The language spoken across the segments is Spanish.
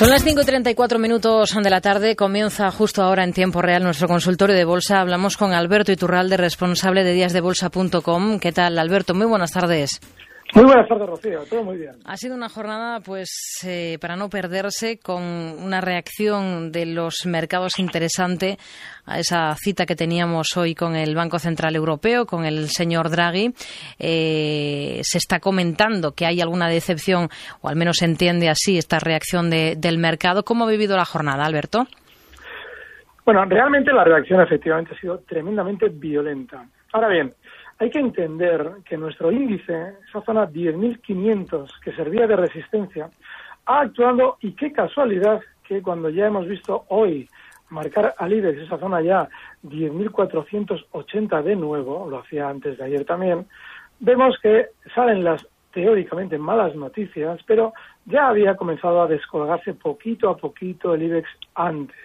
Son las 5 y 34 minutos de la tarde. Comienza justo ahora en tiempo real nuestro consultorio de bolsa. Hablamos con Alberto Iturralde, responsable de díasdebolsa.com. ¿Qué tal, Alberto? Muy buenas tardes. Muy buenas tardes, Rocío. Todo muy bien. Ha sido una jornada, pues, eh, para no perderse, con una reacción de los mercados interesante a esa cita que teníamos hoy con el Banco Central Europeo, con el señor Draghi. Eh, se está comentando que hay alguna decepción, o al menos se entiende así esta reacción del mercado. ¿Cómo ha vivido la jornada, Alberto? Bueno, realmente la reacción efectivamente ha sido tremendamente violenta. Ahora bien, hay que entender que nuestro índice, esa zona 10.500 que servía de resistencia, ha actuado y qué casualidad que cuando ya hemos visto hoy marcar al IBEX esa zona ya 10.480 de nuevo, lo hacía antes de ayer también, vemos que salen las teóricamente malas noticias, pero ya había comenzado a descolgarse poquito a poquito el IBEX antes.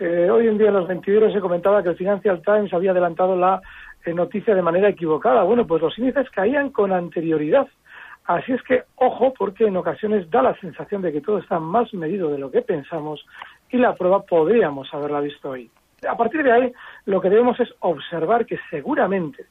hoy en día en los 22 se comentaba que el Financial Times había adelantado la noticia de manera equivocada. Bueno, pues los índices caían con anterioridad. Así es que, ojo, porque en ocasiones da la sensación de que todo está más medido de lo que pensamos y la prueba podríamos haberla visto hoy. A partir de ahí, lo que debemos es observar que seguramente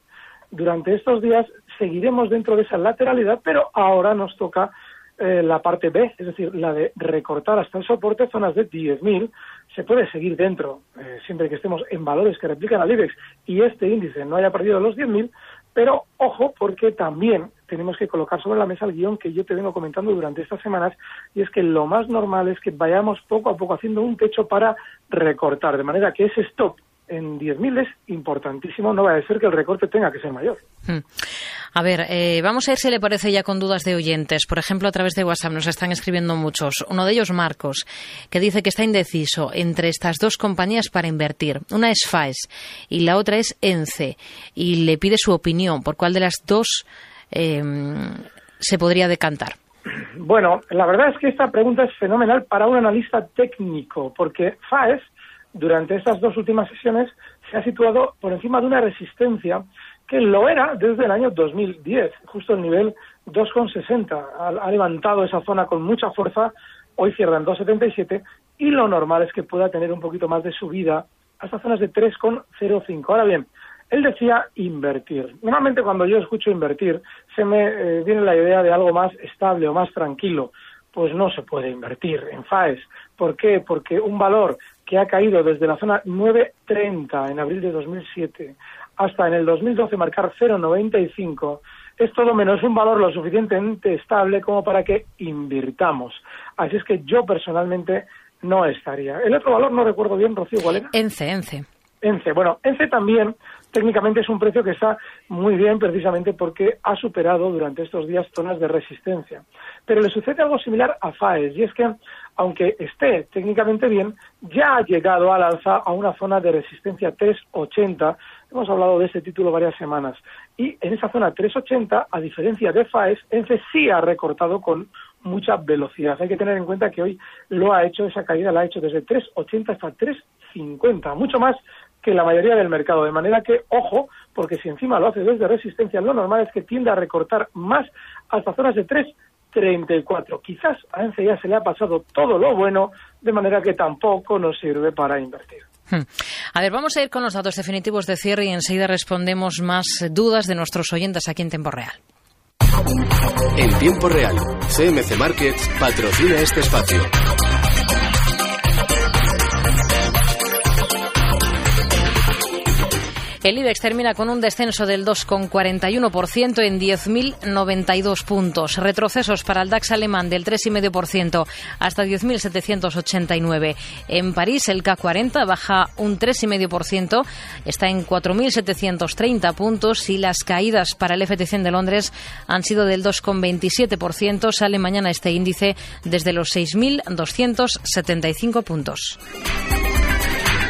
durante estos días seguiremos dentro de esa lateralidad, pero ahora nos toca eh, la parte B, es decir, la de recortar hasta el soporte zonas de 10.000, se puede seguir dentro, eh, siempre que estemos en valores que replican al IBEX y este índice no haya perdido los 10.000, pero ojo porque también tenemos que colocar sobre la mesa el guion que yo te vengo comentando durante estas semanas y es que lo más normal es que vayamos poco a poco haciendo un techo para recortar, de manera que ese stop en 10.000 es importantísimo, no va a ser que el recorte tenga que ser mayor. Hmm. A ver, eh, vamos a ver si le parece ya con dudas de oyentes. Por ejemplo, a través de WhatsApp nos están escribiendo muchos. Uno de ellos, Marcos, que dice que está indeciso entre estas dos compañías para invertir. Una es FAES y la otra es ENCE. Y le pide su opinión por cuál de las dos eh, se podría decantar. Bueno, la verdad es que esta pregunta es fenomenal para un analista técnico, porque FAES durante estas dos últimas sesiones se ha situado por encima de una resistencia que lo era desde el año 2010, justo el nivel 2,60. Ha, levantado esa zona con mucha fuerza, hoy cierra en 2,77 y lo normal es que pueda tener un poquito más de subida hasta zonas de 3,05. Ahora bien, él decía invertir. Normalmente cuando yo escucho invertir se me eh, viene la idea de algo más estable o más tranquilo. Pues no se puede invertir en FAES. ¿Por qué? Porque un valor que ha caído desde la zona 9.30 en abril de 2007 hasta en el 2012 marcar 0,95 es todo menos un valor lo suficientemente estable como para que invirtamos. Así es que yo personalmente no estaría. El otro valor no recuerdo bien, Rocío, ¿cuál era? ENCE, ENCE. ENCE. Bueno, ENCE también técnicamente es un precio que está muy bien precisamente porque ha superado durante estos días zonas de resistencia. Pero le sucede algo similar a FAES y es que aunque esté técnicamente bien, ya ha llegado al alza a una zona de resistencia 380. Hemos hablado de este título varias semanas. Y en esa zona 380, a diferencia de FAES, ENCE sí ha recortado con mucha velocidad. Hay que tener en cuenta que hoy lo ha hecho, esa caída la ha hecho desde 380 hasta 350, mucho más que la mayoría del mercado. De manera que, ojo, porque si encima lo hace desde resistencia, lo normal es que tienda a recortar más hasta zonas de 3,34. Quizás a ENCE ya se le ha pasado todo lo bueno, de manera que tampoco nos sirve para invertir. Hmm. A ver, vamos a ir con los datos definitivos de cierre y enseguida respondemos más dudas de nuestros oyentes aquí en tiempo real. En tiempo real, CMC Markets patrocina este espacio. El IBEX termina con un descenso del 2,41% en 10.092 puntos. Retrocesos para el DAX alemán del 3,5% hasta 10.789. En París el K40 baja un 3,5%, está en 4.730 puntos y las caídas para el FT100 de Londres han sido del 2,27%. Sale mañana este índice desde los 6.275 puntos.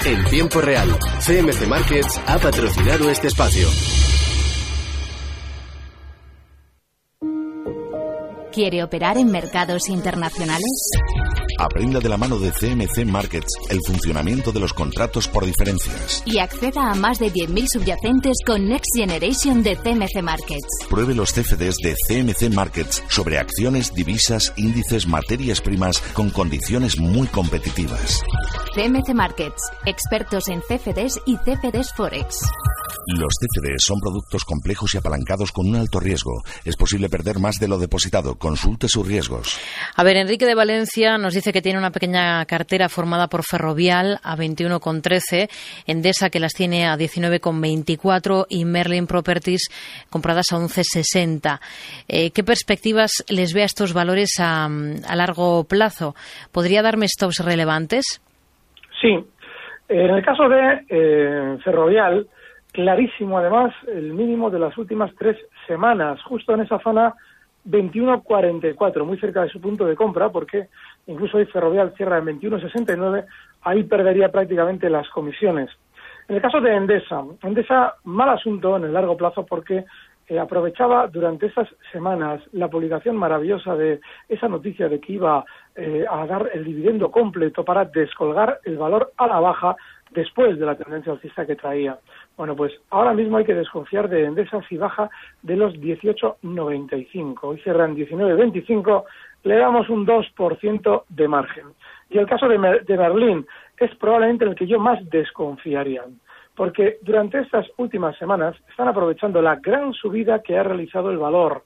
En tiempo real, CMC Markets ha patrocinado este espacio. ¿Quiere operar en mercados internacionales? Aprenda de la mano de CMC Markets el funcionamiento de los contratos por diferencias. Y acceda a más de 10.000 subyacentes con Next Generation de CMC Markets. Pruebe los CFDs de CMC Markets sobre acciones, divisas, índices, materias primas con condiciones muy competitivas. CMC Markets, expertos en CFDs y CFDs Forex. Los CFDs son productos complejos y apalancados con un alto riesgo. Es posible perder más de lo depositado. Consulte sus riesgos. A ver, Enrique de Valencia nos dice que tiene una pequeña cartera formada por Ferrovial a 21,13, Endesa que las tiene a 19,24 y Merlin Properties compradas a 11,60. Eh, ¿Qué perspectivas les ve a estos valores a, a largo plazo? ¿Podría darme stops relevantes? Sí. En el caso de eh, Ferrovial, clarísimo además el mínimo de las últimas tres semanas, justo en esa zona 21.44, muy cerca de su punto de compra, porque incluso hoy Ferrovial cierra en 21.69, ahí perdería prácticamente las comisiones. En el caso de Endesa, Endesa, mal asunto en el largo plazo porque eh, aprovechaba durante esas semanas la publicación maravillosa de esa noticia de que iba eh, a dar el dividendo completo para descolgar el valor a la baja después de la tendencia alcista que traía. Bueno, pues ahora mismo hay que desconfiar de Endesa si baja de los 18,95. Hoy cierran 19,25, le damos un 2% de margen. Y el caso de, de Berlín es probablemente el que yo más desconfiaría, porque durante estas últimas semanas están aprovechando la gran subida que ha realizado el valor.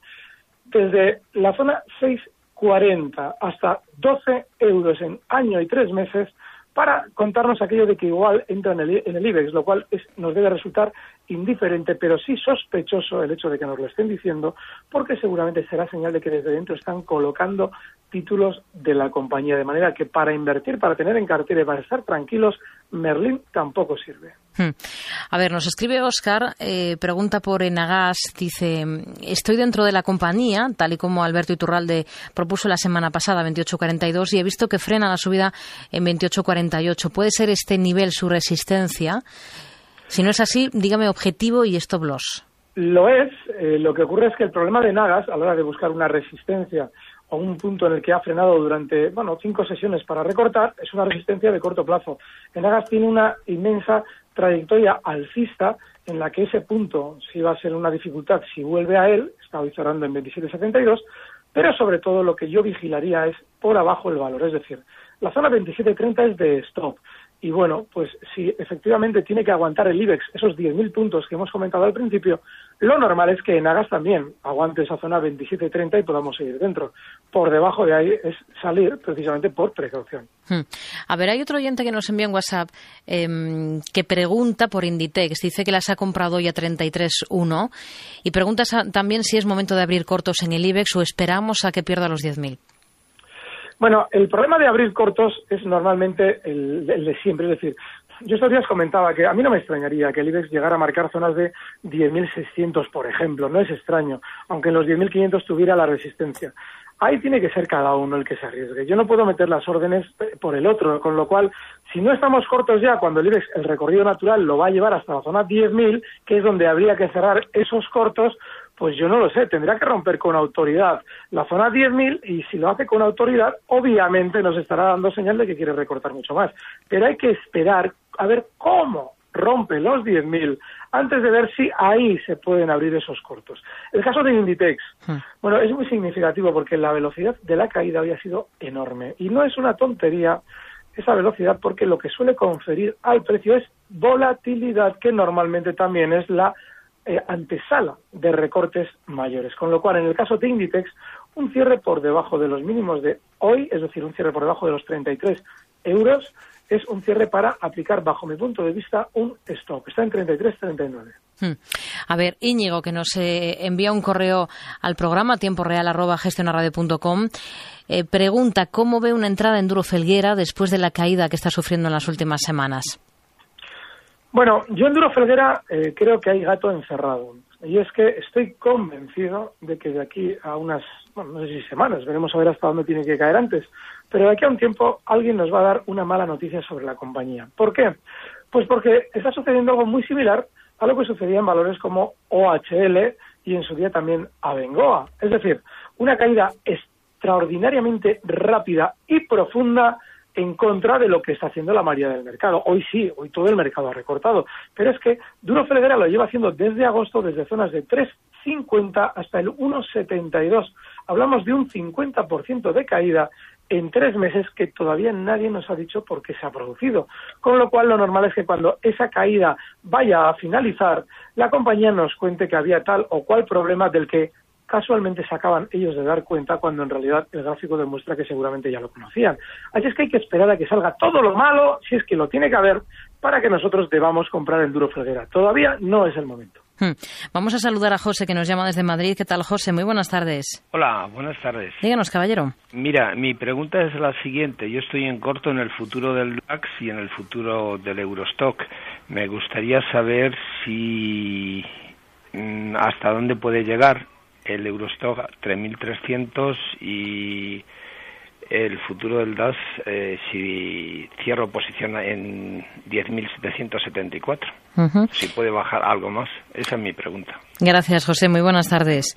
Desde la zona 6,40 hasta 12 euros en año y tres meses, para contarnos aquello de que igual entra en el, en el IBEX, lo cual es, nos debe resultar indiferente, pero sí sospechoso el hecho de que nos lo estén diciendo, porque seguramente será señal de que desde dentro están colocando títulos de la compañía, de manera que para invertir, para tener en cartera y para estar tranquilos, Merlin tampoco sirve. Hmm. A ver, nos escribe Oscar, eh, pregunta por Enagas, dice, estoy dentro de la compañía, tal y como Alberto Iturralde propuso la semana pasada, 28.42, y he visto que frena la subida en 28.48. ¿Puede ser este nivel su resistencia? Si no es así, dígame objetivo y stop loss. Lo es. Eh, lo que ocurre es que el problema de Nagas, a la hora de buscar una resistencia o un punto en el que ha frenado durante, bueno, cinco sesiones para recortar, es una resistencia de corto plazo. Nagas tiene una inmensa trayectoria alcista en la que ese punto sí va a ser una dificultad si vuelve a él, está hoy cerrando en 27.72, pero sobre todo lo que yo vigilaría es por abajo el valor, es decir, la zona 27.30 es de stop. Y bueno, pues si efectivamente tiene que aguantar el IBEX esos 10.000 puntos que hemos comentado al principio, lo normal es que en Agas también aguante esa zona 27.30 y podamos seguir dentro. Por debajo de ahí es salir precisamente por precaución. Hmm. A ver, hay otro oyente que nos envía en WhatsApp em, que pregunta por Inditex. Dice que las ha comprado hoy a 33.1 y pregunta también si es momento de abrir cortos en el IBEX o esperamos a que pierda los 10.000. Bueno, el problema de abrir cortos es normalmente el, de siempre, es decir, yo estos días comentaba que a mí no me extrañaría que el IBEX llegara a marcar zonas de 10.600, por ejemplo, no es extraño, aunque en los 10.500 tuviera la resistencia. Ahí tiene que ser cada uno el que se arriesgue. Yo no puedo meter las órdenes por el otro, con lo cual, si no estamos cortos ya, cuando el IBEX, el recorrido natural, lo va a llevar hasta la zona 10.000, que es donde habría que cerrar esos cortos, pues yo no lo sé, tendrá que romper con autoridad la zona 10.000 y si lo hace con autoridad, obviamente nos estará dando señal de que quiere recortar mucho más. Pero hay que esperar a ver cómo rompe los 10.000 antes de ver si ahí se pueden abrir esos cortos. El caso de Inditex, hmm. bueno, es muy significativo porque la velocidad de la caída había sido enorme y no es una tontería esa velocidad porque lo que suele conferir al precio es volatilidad, que normalmente también es la eh, antesala de recortes mayores. Con lo cual, en el caso de Inditex, un cierre por debajo de los mínimos de hoy, es decir, un cierre por debajo de los 33 euros, es un cierre para aplicar, bajo mi punto de vista, un stop. Está en 33-39. Hmm. A ver, Íñigo, que nos eh, envía un correo al programa tiempo real arroba eh, pregunta cómo ve una entrada en Duro Felguera después de la caída que está sufriendo en las últimas semanas. Bueno, yo en Duro Felguera eh, creo que hay gato encerrado. Y es que estoy convencido de que de aquí a unas, bueno, no sé si semanas, veremos a ver hasta dónde tiene que caer antes, pero de aquí a un tiempo alguien nos va a dar una mala noticia sobre la compañía. ¿Por qué? Pues porque está sucediendo algo muy similar a lo que sucedía en valores como OHL y en su día también Abengoa. Es decir, una caída extraordinariamente rápida y profunda en contra de lo que está haciendo la mayoría del mercado. Hoy sí, hoy todo el mercado ha recortado, pero es que Duro Felguera lo lleva haciendo desde agosto, desde zonas de 3,50 hasta el 1,72. Hablamos de un 50% de caída en tres meses que todavía nadie nos ha dicho por qué se ha producido. Con lo cual, lo normal es que cuando esa caída vaya a finalizar, la compañía nos cuente que había tal o cual problema del que casualmente se acaban ellos de dar cuenta cuando en realidad el gráfico demuestra que seguramente ya lo conocían. Así es que hay que esperar a que salga todo lo malo, si es que lo tiene que haber, para que nosotros debamos comprar el Duro Felguera. Todavía no es el momento. Hmm. Vamos a saludar a José que nos llama desde Madrid. ¿Qué tal, José? Muy buenas tardes. Hola, buenas tardes. Díganos, caballero. Mira, mi pregunta es la siguiente. Yo estoy en corto en el futuro del DAX y en el futuro del Eurostock. Me gustaría saber si mm, hasta dónde puede llegar el Eurostock 3.300 y el futuro del DAS eh, si cierro posición en 10.774. Si puede bajar algo más. Esa es mi pregunta. Gracias, José. Muy buenas tardes.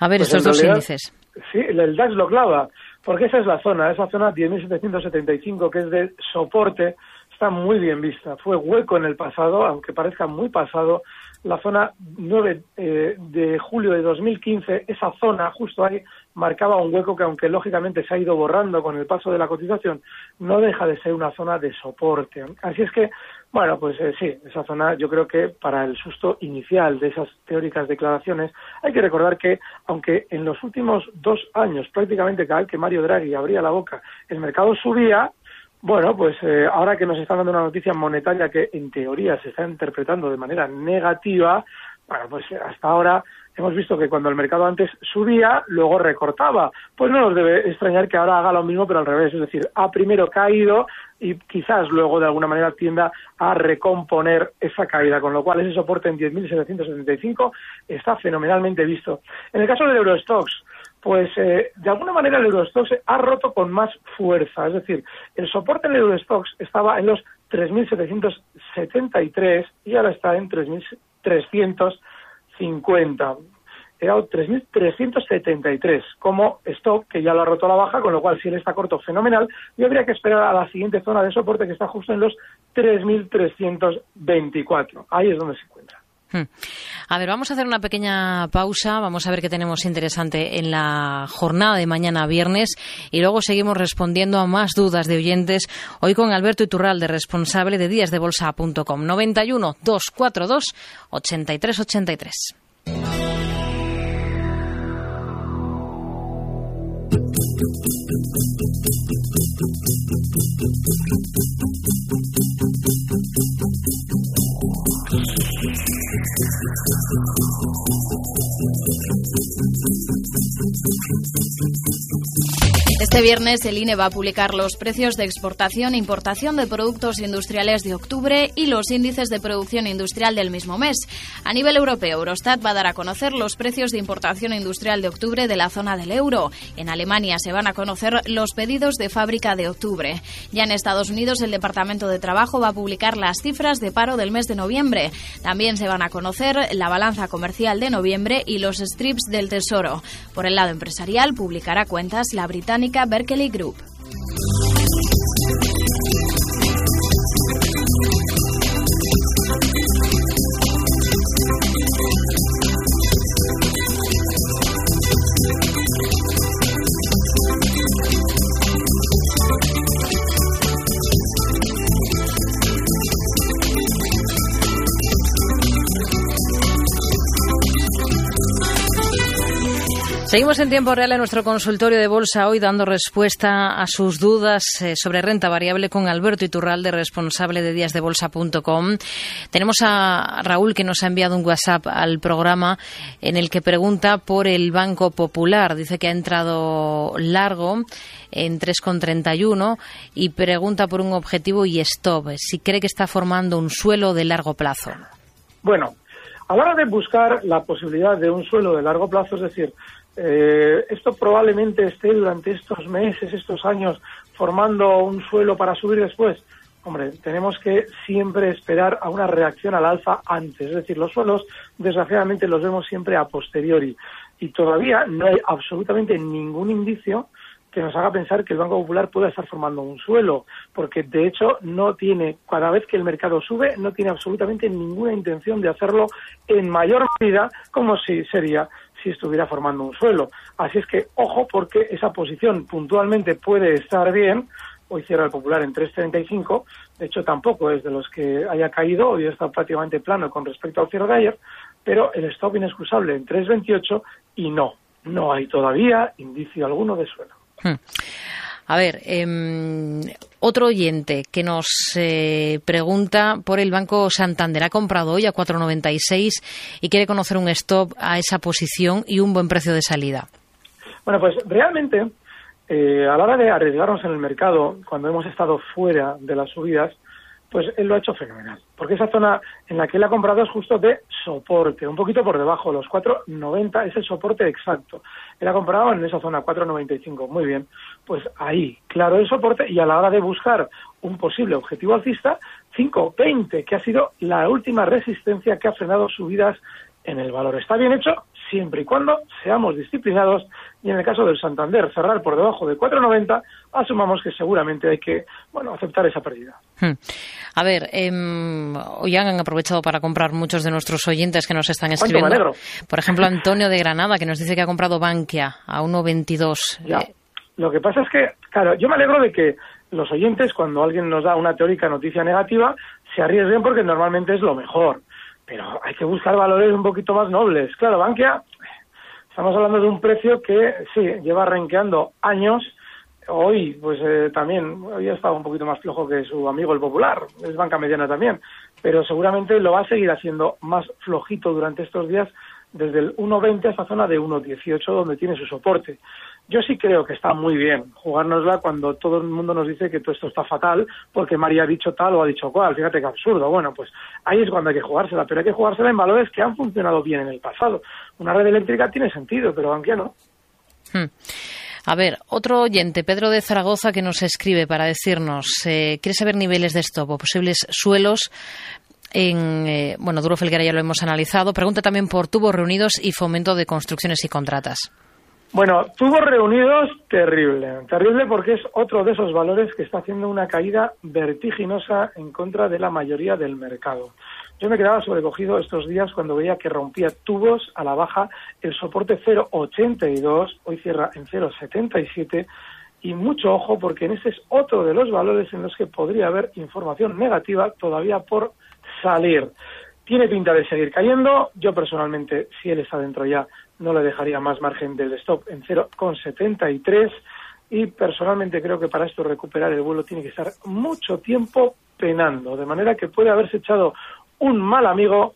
A ver, Pues estos dos realidad, índices. Sí, el DAX lo clava, porque esa es la zona, esa zona 10.775 que es de soporte, está muy bien vista. Fue hueco en el pasado, aunque parezca muy pasado, la zona 9 eh, de julio de 2015, esa zona justo ahí marcaba un hueco que aunque lógicamente se ha ido borrando con el paso de la cotización, no deja de ser una zona de soporte. Así es que, bueno, pues eh, sí, esa zona yo creo que para el susto inicial de esas teóricas declaraciones, hay que recordar que aunque en los últimos dos años prácticamente cada vez que Mario Draghi abría la boca el mercado subía, bueno, pues eh, ahora que nos están dando una noticia monetaria que en teoría se está interpretando de manera negativa, bueno, pues eh, hasta ahora hemos visto que cuando el mercado antes subía, luego recortaba. Pues no nos debe extrañar que ahora haga lo mismo, pero al revés, es decir, ha primero caído y quizás luego de alguna manera tienda a recomponer esa caída, con lo cual ese soporte en 10.775 está fenomenalmente visto. En el caso del Eurostox, pues eh, de alguna manera el Eurostox ha roto con más fuerza, es decir, el soporte en el Eurostox estaba en los 3.773 y ahora está en 3.350. Era 3.373 como stop, que ya lo ha roto a la baja, con lo cual si él está corto, fenomenal, y habría que esperar a la siguiente zona de soporte que está justo en los 3.324. Ahí es donde se encuentra. Hmm. A ver, vamos a hacer una pequeña pausa, vamos a ver qué tenemos interesante en la jornada de mañana viernes y luego seguimos respondiendo a más dudas de oyentes hoy con Alberto Iturralde, responsable de díasdebolsa.com 91 242 8383. Este viernes el INE va a publicar los precios de exportación e importación de productos industriales de octubre y los índices de producción industrial del mismo mes. A nivel europeo, Eurostat va a dar a conocer los precios de importación industrial de octubre de la zona del euro. En Alemania se van a conocer los pedidos de fábrica de octubre. Ya en Estados Unidos, el Departamento de Trabajo va a publicar las cifras de paro del mes de noviembre. También se van a conocer la balanza comercial de noviembre y los strips del Tesoro. Por el lado empresarial, publicará cuentas la británica Berkeley Group. Seguimos en tiempo real en nuestro consultorio de bolsa hoy dando respuesta a sus dudas eh, sobre renta variable con Alberto Iturralde, responsable de díasdebolsa.com. Tenemos a Raúl que nos ha enviado un WhatsApp al programa en el que pregunta por el Banco Popular. Dice que ha entrado largo en 3,31 y pregunta por un objetivo y stop, si cree que está formando un suelo de largo plazo. Bueno, a la hora de buscar la posibilidad de un suelo de largo plazo, es decir, eh, esto probablemente esté durante estos meses, estos años, formando un suelo para subir después. Hombre, tenemos que siempre esperar a una reacción al alza antes. Es decir, los suelos, desgraciadamente, los vemos siempre a posteriori. Y todavía no hay absolutamente ningún indicio que nos haga pensar que el Banco Popular pueda estar formando un suelo, porque de hecho no tiene, cada vez que el mercado sube, no tiene absolutamente ninguna intención de hacerlo en mayor medida como si sería si estuviera formando un suelo. Así es que, ojo, porque esa posición puntualmente puede estar bien. Hoy cierra el Popular en 3.35. De hecho, tampoco es de los que haya caído. Hoy está prácticamente plano con respecto al cierre de ayer. Pero el stop inexcusable en 3.28 y no, no hay todavía indicio alguno de suelo. Hmm. A ver, em, otro oyente que nos eh, pregunta por el Banco Santander. Ha comprado hoy a 4,96 y quiere conocer un stop a esa posición y un buen precio de salida. Bueno, pues realmente, eh, a la hora de arriesgarnos en el mercado, cuando hemos estado fuera de las subidas, pues él lo ha hecho fenomenal. Porque esa zona en la que él ha comprado es justo de soporte, un poquito por debajo, los 4,90 es el soporte exacto. Él ha comprado en esa zona 4,95, muy bien. Pues ahí, claro, el soporte y a la hora de buscar un posible objetivo alcista, 5,20, que ha sido la última resistencia que ha frenado subidas en el valor. Está bien hecho siempre y cuando seamos disciplinados y en el caso del Santander cerrar por debajo de 4,90, asumamos que seguramente hay que bueno aceptar esa pérdida. Hmm. A ver, em, hoy han aprovechado para comprar muchos de nuestros oyentes que nos están escribiendo. Por ejemplo, Antonio de Granada, que nos dice que ha comprado Bankia a 1,22. Eh, Lo que pasa es que, claro, yo me alegro de que los oyentes, cuando alguien nos da una teórica noticia negativa, se arriesguen porque normalmente es lo mejor pero hay que buscar valores un poquito más nobles. Claro, Bankia, estamos hablando de un precio que sí, lleva renqueando años. Hoy, pues eh, también, hoy ha estado un poquito más flojo que su amigo el Popular, es banca mediana también, pero seguramente lo va a seguir haciendo más flojito durante estos días desde el 1.20 a esta zona de 1.18 donde tiene su soporte. Yo sí creo que está muy bien jugárnosla cuando todo el mundo nos dice que todo esto está fatal porque María ha dicho tal o ha dicho cual. Fíjate qué absurdo. Bueno, pues ahí es cuando hay que jugársela, pero hay que jugársela en valores que han funcionado bien en el pasado. Una red eléctrica tiene sentido, pero aunque no. Hmm. A ver, otro oyente, Pedro de Zaragoza, que nos escribe para decirnos, eh, quiere saber niveles de stop o posibles suelos en, eh, bueno, Duro Felguera ya lo hemos analizado. Pregunta también por tubos reunidos y fomento de construcciones y contratas. Bueno, tubos reunidos, terrible. Terrible porque es otro de esos valores que está haciendo una caída vertiginosa en contra de la mayoría del mercado. Yo me quedaba sobrecogido estos días cuando veía que rompía tubos a la baja el soporte 0,82, hoy cierra en 0,77 y mucho ojo porque en ese es otro de los valores en los que podría haber información negativa todavía por salir. Tiene pinta de seguir cayendo. Yo personalmente, si él está dentro ya, no le dejaría más margen del stop en 0,73 y personalmente creo que para esto recuperar el vuelo tiene que estar mucho tiempo penando, de manera que puede haberse echado un mal amigo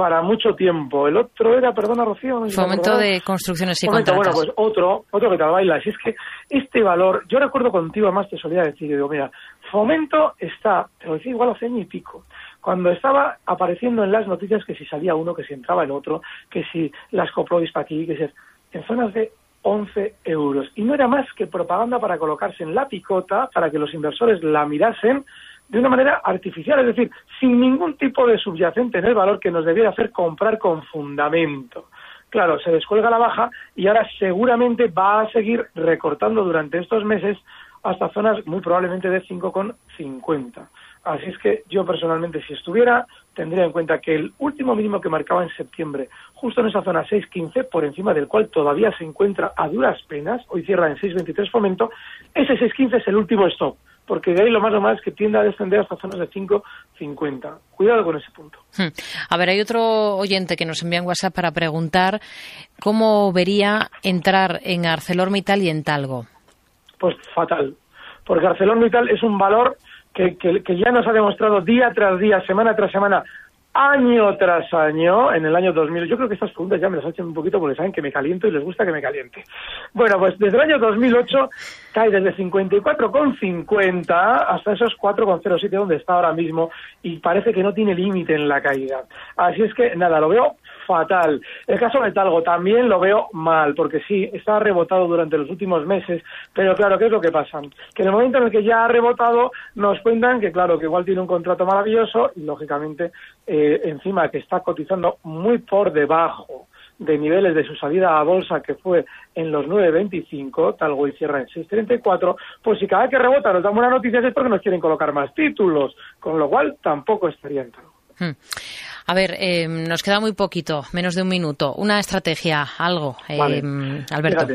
para mucho tiempo. El otro era, perdona Rocío. Fomento de construcciones y Fomento, Bueno, pues otro, otro que te baila. Si es que este valor, yo recuerdo contigo, además te solía decir, digo, mira, Fomento está, te lo decía igual hace año y pico, cuando estaba apareciendo en las noticias que si salía uno, que si entraba el otro, que si las Coprovis para aquí, que si en zonas de 11 euros. Y no era más que propaganda para colocarse en la picota, para que los inversores la mirasen de una manera artificial, es decir, sin ningún tipo de subyacente en el valor que nos debiera hacer comprar con fundamento. Claro, se descuelga la baja y ahora seguramente va a seguir recortando durante estos meses hasta zonas muy probablemente de 5,50. Así es que yo personalmente, si estuviera, tendría en cuenta que el último mínimo que marcaba en septiembre, justo en esa zona 6.15, por encima del cual todavía se encuentra a duras penas, hoy cierra en 6.23 fomento, ese 6.15 es el último stop porque de ahí lo más o es que tiende a descender hasta zonas de 5,50. Cuidado con ese punto. Hmm. A ver, hay otro oyente que nos envía en WhatsApp para preguntar cómo vería entrar en ArcelorMittal y en Talgo. Pues fatal, porque ArcelorMittal es un valor que, que ya nos ha demostrado día tras día, semana tras semana, año tras año, en el año 2000, yo creo que estas preguntas ya me las hacen un poquito porque saben que me caliento y les gusta que me caliente. Bueno, pues desde el año 2008 cae desde 54,50 hasta esos 4,07 donde está ahora mismo y parece que no tiene límite en la caída. Así es que, nada, lo veo fatal. El caso de Talgo también lo veo mal, porque sí, está rebotado durante los últimos meses, pero claro, ¿qué es lo que pasa? Que en el momento en el que ya ha rebotado, nos cuentan que, claro, que igual tiene un contrato maravilloso y, lógicamente, eh, encima que está cotizando muy por debajo de niveles de su salida a bolsa que fue en los 9.25, Talgo y cierra en 6.34, pues si cada vez que rebota nos dan buenas noticias es porque nos quieren colocar más títulos, con lo cual tampoco estaría en Talgo. Hmm. A ver, eh, nos queda muy poquito, menos de un minuto. Una estrategia, algo, eh, Alberto.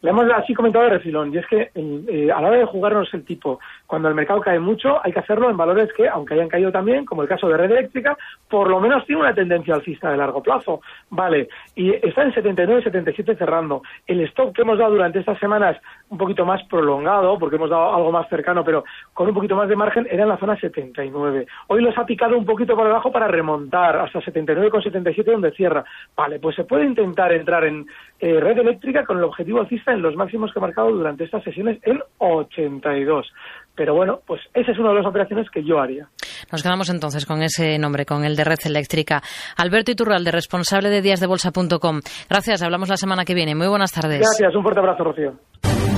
Le hemos así comentado de refilón, y es que eh, a la hora de jugarnos el tipo, cuando el mercado cae mucho, hay que hacerlo en valores que, aunque hayan caído también, como el caso de Red Eléctrica, por lo menos tiene una tendencia alcista de largo plazo. Vale, y está en 79, 77 cerrando. El stop que hemos dado durante estas semanas, un poquito más prolongado, porque hemos dado algo más cercano, pero con un poquito más de margen, era en la zona 79. Hoy los ha picado un poquito por debajo para remontar hasta 79,77 donde cierra. Vale, pues se puede intentar entrar en eh, Red Eléctrica con el objetivo alcista en los máximos que ha marcado durante estas sesiones en 82. Pero bueno, pues esa es una de las operaciones que yo haría. Nos quedamos entonces con ese nombre, con el de Red Eléctrica. Alberto Iturralde, responsable de díasdebolsa.com. Gracias, hablamos la semana que viene. Muy buenas tardes. Gracias, un fuerte abrazo, Rocío.